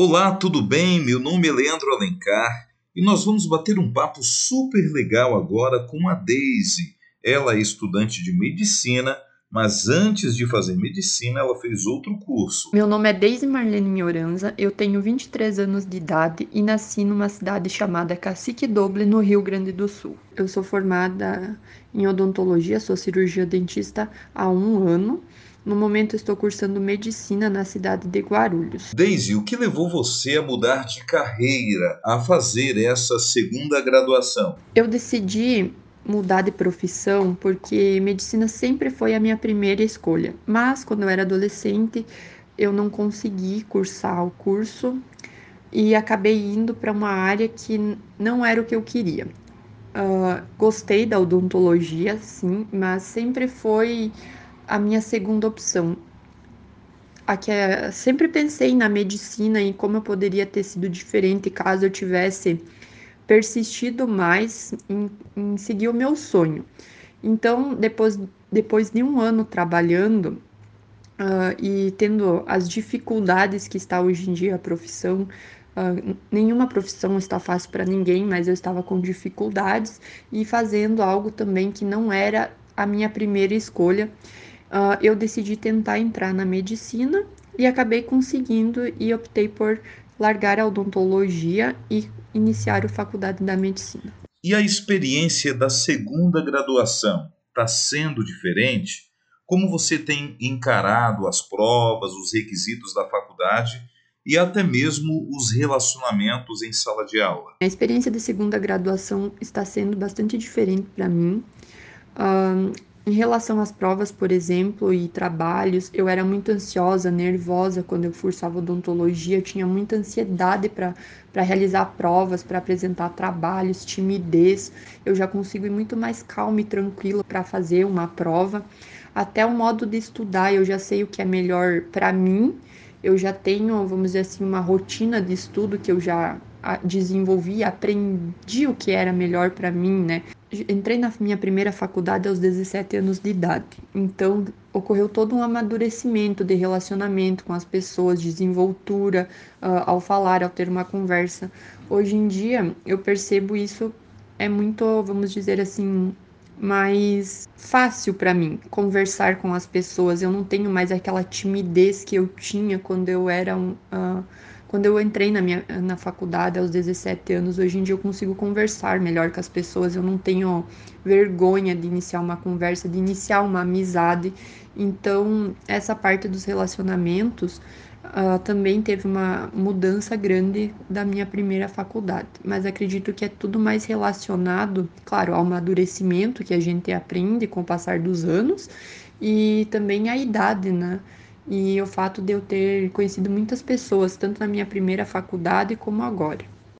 Olá, tudo bem? Meu nome é Leandro Alencar e nós vamos bater um papo super legal agora com a Daisy. Ela é estudante de medicina, mas antes de fazer medicina, ela fez outro curso. Meu nome é Daisy Marlene Mioranza, eu tenho 23 anos de idade e nasci numa cidade chamada Cacique Doble, no Rio Grande do Sul. Eu sou formada em odontologia, sou cirurgia dentista há um ano no momento estou cursando medicina na cidade de Guarulhos. Daisy, o que levou você a mudar de carreira, a fazer essa segunda graduação? Eu decidi mudar de profissão porque medicina sempre foi a minha primeira escolha. Mas quando eu era adolescente, eu não consegui cursar o curso e acabei indo para uma área que não era o que eu queria. Uh, gostei da odontologia, sim, mas sempre foi a minha segunda opção. A que é, sempre pensei na medicina e como eu poderia ter sido diferente caso eu tivesse persistido mais em, em seguir o meu sonho. Então, depois, depois de um ano trabalhando uh, e tendo as dificuldades que está hoje em dia a profissão, uh, nenhuma profissão está fácil para ninguém, mas eu estava com dificuldades e fazendo algo também que não era a minha primeira escolha uh, eu decidi tentar entrar na medicina e acabei conseguindo e optei por largar a odontologia e iniciar a faculdade da medicina. E a experiência da segunda graduação está sendo diferente? Como você tem encarado as provas, os requisitos da faculdade e até mesmo os relacionamentos em sala de aula? A experiência de segunda graduação está sendo bastante diferente para mim. Em relação às provas, por exemplo, e trabalhos, eu era muito ansiosa, nervosa quando eu cursava odontologia, eu tinha muita ansiedade para realizar provas, para apresentar trabalhos, timidez. Eu já consigo ir muito mais calma e tranquila para fazer uma prova. Até o modo de estudar, eu já sei o que é melhor para mim. Eu já tenho, vamos dizer assim, uma rotina de estudo que eu já desenvolvi, aprendi o que era melhor para mim, né? Entrei na minha primeira faculdade aos 17 anos de idade, então ocorreu todo um amadurecimento de relacionamento com as pessoas, desenvoltura uh, ao falar, ao ter uma conversa. Hoje em dia eu percebo isso é muito, vamos dizer assim, mais fácil para mim conversar com as pessoas. Eu não tenho mais aquela timidez que eu tinha quando eu era um. Uh, quando eu entrei na minha na faculdade aos 17 anos, hoje em dia eu consigo conversar melhor com as pessoas, eu não tenho vergonha de iniciar uma conversa, de iniciar uma amizade. Então, essa parte dos relacionamentos uh, também teve uma mudança grande da minha primeira faculdade. Mas acredito que é tudo mais relacionado, claro, ao amadurecimento que a gente aprende com o passar dos anos e também à idade, né? E o fato de eu ter conhecido muitas pessoas, tanto na minha primeira faculdade como agora.